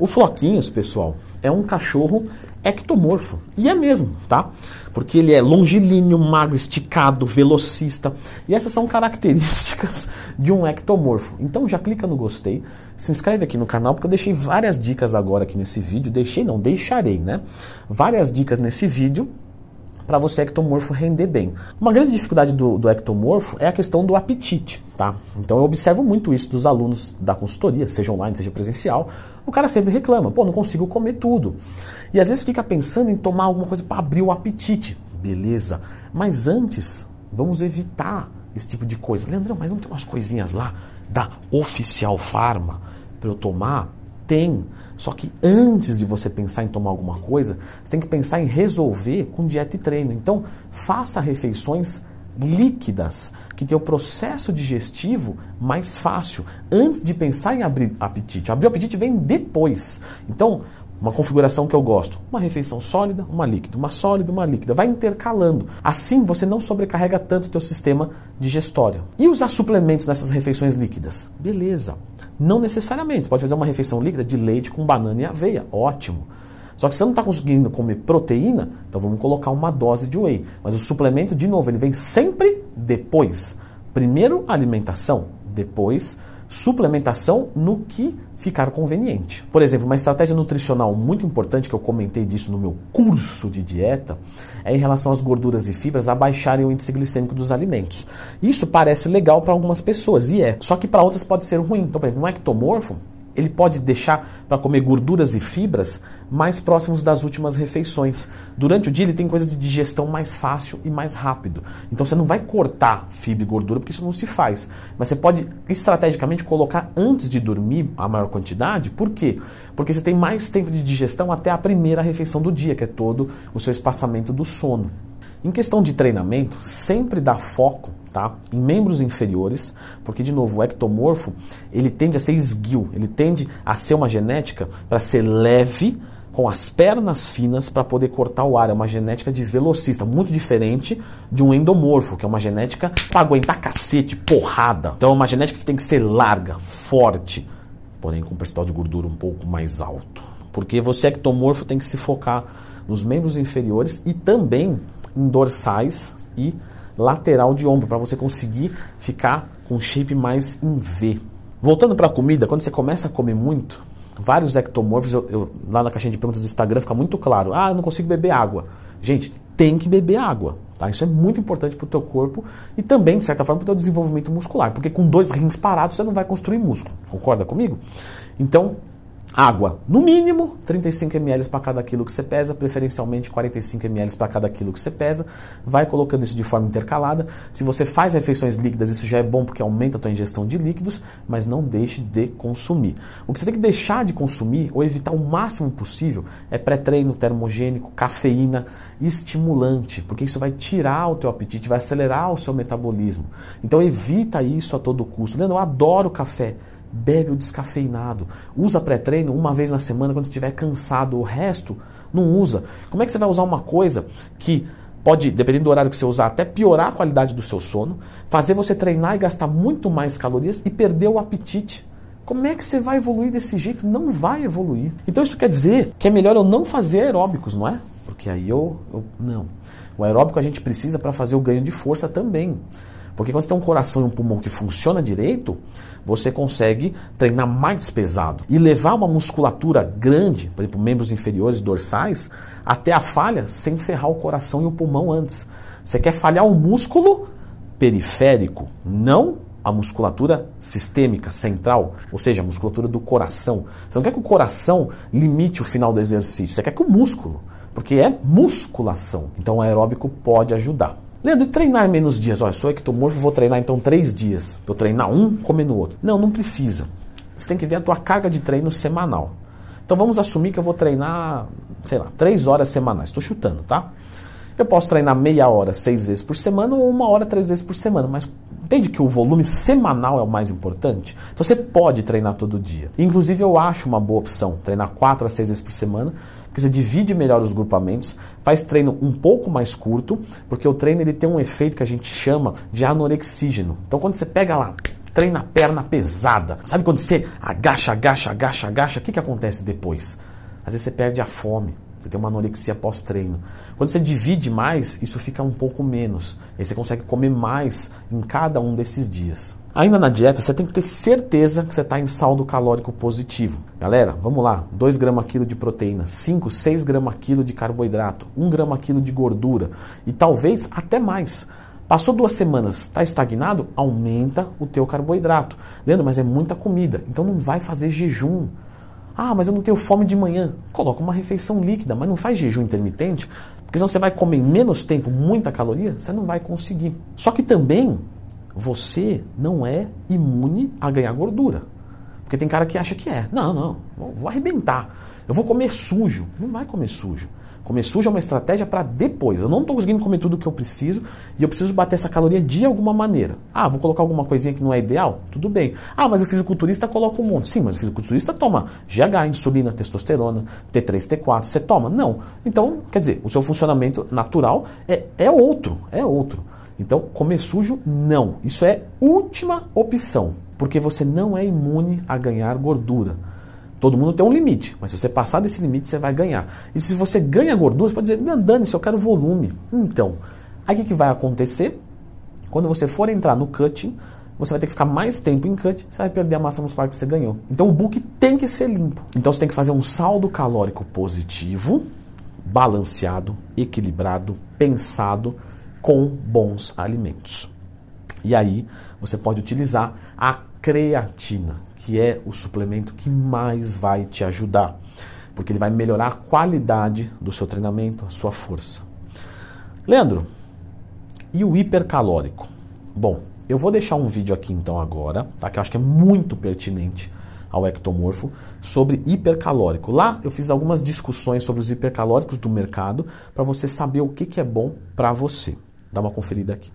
O Floquinhos, pessoal, é um cachorro ectomorfo. E é mesmo, tá? Porque ele é longilíneo, magro, esticado, velocista. E essas são características de um ectomorfo. Então já clica no gostei, se inscreve aqui no canal, porque eu deixei várias dicas agora aqui nesse vídeo. Deixei, não, deixarei, né? Várias dicas nesse vídeo para você ectomorfo render bem. Uma grande dificuldade do, do, ectomorfo é a questão do apetite, tá? Então eu observo muito isso dos alunos da consultoria, seja online, seja presencial. O cara sempre reclama, pô, não consigo comer tudo. E às vezes fica pensando em tomar alguma coisa para abrir o apetite. Beleza, mas antes vamos evitar esse tipo de coisa. Leandrão, mas não tem umas coisinhas lá da Oficial Pharma para eu tomar? Tem. Só que antes de você pensar em tomar alguma coisa, você tem que pensar em resolver com dieta e treino. Então, faça refeições líquidas, que tem o processo digestivo mais fácil, antes de pensar em abrir apetite. Abrir o apetite vem depois. Então, uma configuração que eu gosto. Uma refeição sólida, uma líquida, uma sólida, uma líquida. Vai intercalando. Assim você não sobrecarrega tanto o teu sistema digestório. E usar suplementos nessas refeições líquidas? Beleza. Não necessariamente. Você pode fazer uma refeição líquida de leite com banana e aveia. Ótimo. Só que você não está conseguindo comer proteína, então vamos colocar uma dose de whey. Mas o suplemento, de novo, ele vem sempre depois. Primeiro alimentação, depois suplementação no que ficar conveniente. Por exemplo, uma estratégia nutricional muito importante que eu comentei disso no meu curso de dieta é em relação às gorduras e fibras abaixarem o índice glicêmico dos alimentos. Isso parece legal para algumas pessoas e é, só que para outras pode ser ruim. Então, por exemplo, um ectomorfo ele pode deixar para comer gorduras e fibras mais próximos das últimas refeições. Durante o dia ele tem coisa de digestão mais fácil e mais rápido. Então você não vai cortar fibra e gordura porque isso não se faz. Mas você pode estrategicamente colocar antes de dormir a maior quantidade. Por quê? Porque você tem mais tempo de digestão até a primeira refeição do dia, que é todo o seu espaçamento do sono. Em questão de treinamento, sempre dá foco tá? em membros inferiores, porque, de novo, o ectomorfo ele tende a ser esguio, ele tende a ser uma genética para ser leve, com as pernas finas para poder cortar o ar. É uma genética de velocista, muito diferente de um endomorfo, que é uma genética para aguentar cacete, porrada. Então é uma genética que tem que ser larga, forte, porém com um percentual de gordura um pouco mais alto. Porque você ectomorfo tem que se focar nos membros inferiores e também dorsais e lateral de ombro, para você conseguir ficar com um shape mais em V. Voltando para a comida, quando você começa a comer muito, vários ectomorfos, eu, eu, lá na caixinha de perguntas do Instagram fica muito claro, ah, eu não consigo beber água. Gente, tem que beber água. Tá? Isso é muito importante para o teu corpo e também, de certa forma, para o teu desenvolvimento muscular, porque com dois rins parados você não vai construir músculo. Concorda comigo? Então, Água, no mínimo 35 ml para cada quilo que você pesa, preferencialmente 45 ml para cada quilo que você pesa. Vai colocando isso de forma intercalada. Se você faz refeições líquidas, isso já é bom porque aumenta a tua ingestão de líquidos, mas não deixe de consumir. O que você tem que deixar de consumir ou evitar o máximo possível é pré-treino termogênico, cafeína, estimulante, porque isso vai tirar o teu apetite, vai acelerar o seu metabolismo. Então evita isso a todo custo. Leandro, eu adoro café bebe o descafeinado. Usa pré-treino uma vez na semana quando estiver cansado. O resto não usa. Como é que você vai usar uma coisa que pode, dependendo do horário que você usar, até piorar a qualidade do seu sono, fazer você treinar e gastar muito mais calorias e perder o apetite? Como é que você vai evoluir desse jeito? Não vai evoluir. Então isso quer dizer que é melhor eu não fazer aeróbicos, não é? Porque aí eu, eu não. O aeróbico a gente precisa para fazer o ganho de força também. Porque quando você tem um coração e um pulmão que funciona direito, você consegue treinar mais pesado e levar uma musculatura grande, por exemplo, membros inferiores dorsais, até a falha sem ferrar o coração e o pulmão antes. Você quer falhar o músculo periférico, não a musculatura sistêmica, central, ou seja, a musculatura do coração. Você não quer que o coração limite o final do exercício, você quer que o músculo, porque é musculação. Então o aeróbico pode ajudar. Leandro, e treinar menos dias? Olha, sou ectomorfo, vou treinar então três dias. Vou treinar um, comer no outro. Não, não precisa. Você tem que ver a tua carga de treino semanal. Então vamos assumir que eu vou treinar, sei lá, três horas semanais. Estou chutando, tá? Eu posso treinar meia hora seis vezes por semana ou uma hora três vezes por semana, mas entende que o volume semanal é o mais importante? Então você pode treinar todo dia. Inclusive eu acho uma boa opção treinar quatro a seis vezes por semana você divide melhor os grupamentos, faz treino um pouco mais curto, porque o treino ele tem um efeito que a gente chama de anorexígeno. Então quando você pega lá treina a perna pesada. Sabe quando você agacha, agacha, agacha, agacha? O que, que acontece depois? Às vezes você perde a fome. Você tem uma anorexia pós-treino. Quando você divide mais, isso fica um pouco menos. Aí você consegue comer mais em cada um desses dias. Ainda na dieta, você tem que ter certeza que você está em saldo calórico positivo. Galera, vamos lá. 2 gramas quilo de proteína, 5, 6 gramas quilo de carboidrato, 1 grama quilo de gordura e talvez até mais. Passou duas semanas, está estagnado? Aumenta o teu carboidrato. Leandro, mas é muita comida, então não vai fazer jejum. Ah, mas eu não tenho fome de manhã. Coloca uma refeição líquida, mas não faz jejum intermitente, porque senão você vai comer em menos tempo muita caloria, você não vai conseguir. Só que também você não é imune a ganhar gordura. Porque tem cara que acha que é. Não, não, vou arrebentar. Eu vou comer sujo. Não vai comer sujo. Comer sujo é uma estratégia para depois. Eu não estou conseguindo comer tudo o que eu preciso e eu preciso bater essa caloria de alguma maneira. Ah, vou colocar alguma coisinha que não é ideal? Tudo bem. Ah, mas o fisiculturista coloca um monte. Sim, mas o fisiculturista toma GH, insulina, testosterona, T3, T4. Você toma? Não. Então, quer dizer, o seu funcionamento natural é, é outro. É outro. Então, comer sujo, não. Isso é última opção, porque você não é imune a ganhar gordura. Todo mundo tem um limite, mas se você passar desse limite, você vai ganhar. E se você ganha gordura, você pode dizer, não, dane-se, eu quero volume. Então, aí o que, que vai acontecer? Quando você for entrar no cutting, você vai ter que ficar mais tempo em cut, você vai perder a massa muscular que você ganhou. Então o book tem que ser limpo. Então você tem que fazer um saldo calórico positivo, balanceado, equilibrado, pensado, com bons alimentos. E aí você pode utilizar a creatina, que é o suplemento que mais vai te ajudar, porque ele vai melhorar a qualidade do seu treinamento, a sua força. Leandro, e o hipercalórico? Bom, eu vou deixar um vídeo aqui então agora, tá? que eu acho que é muito pertinente ao ectomorfo sobre hipercalórico. Lá eu fiz algumas discussões sobre os hipercalóricos do mercado para você saber o que, que é bom para você. Dá uma conferida aqui.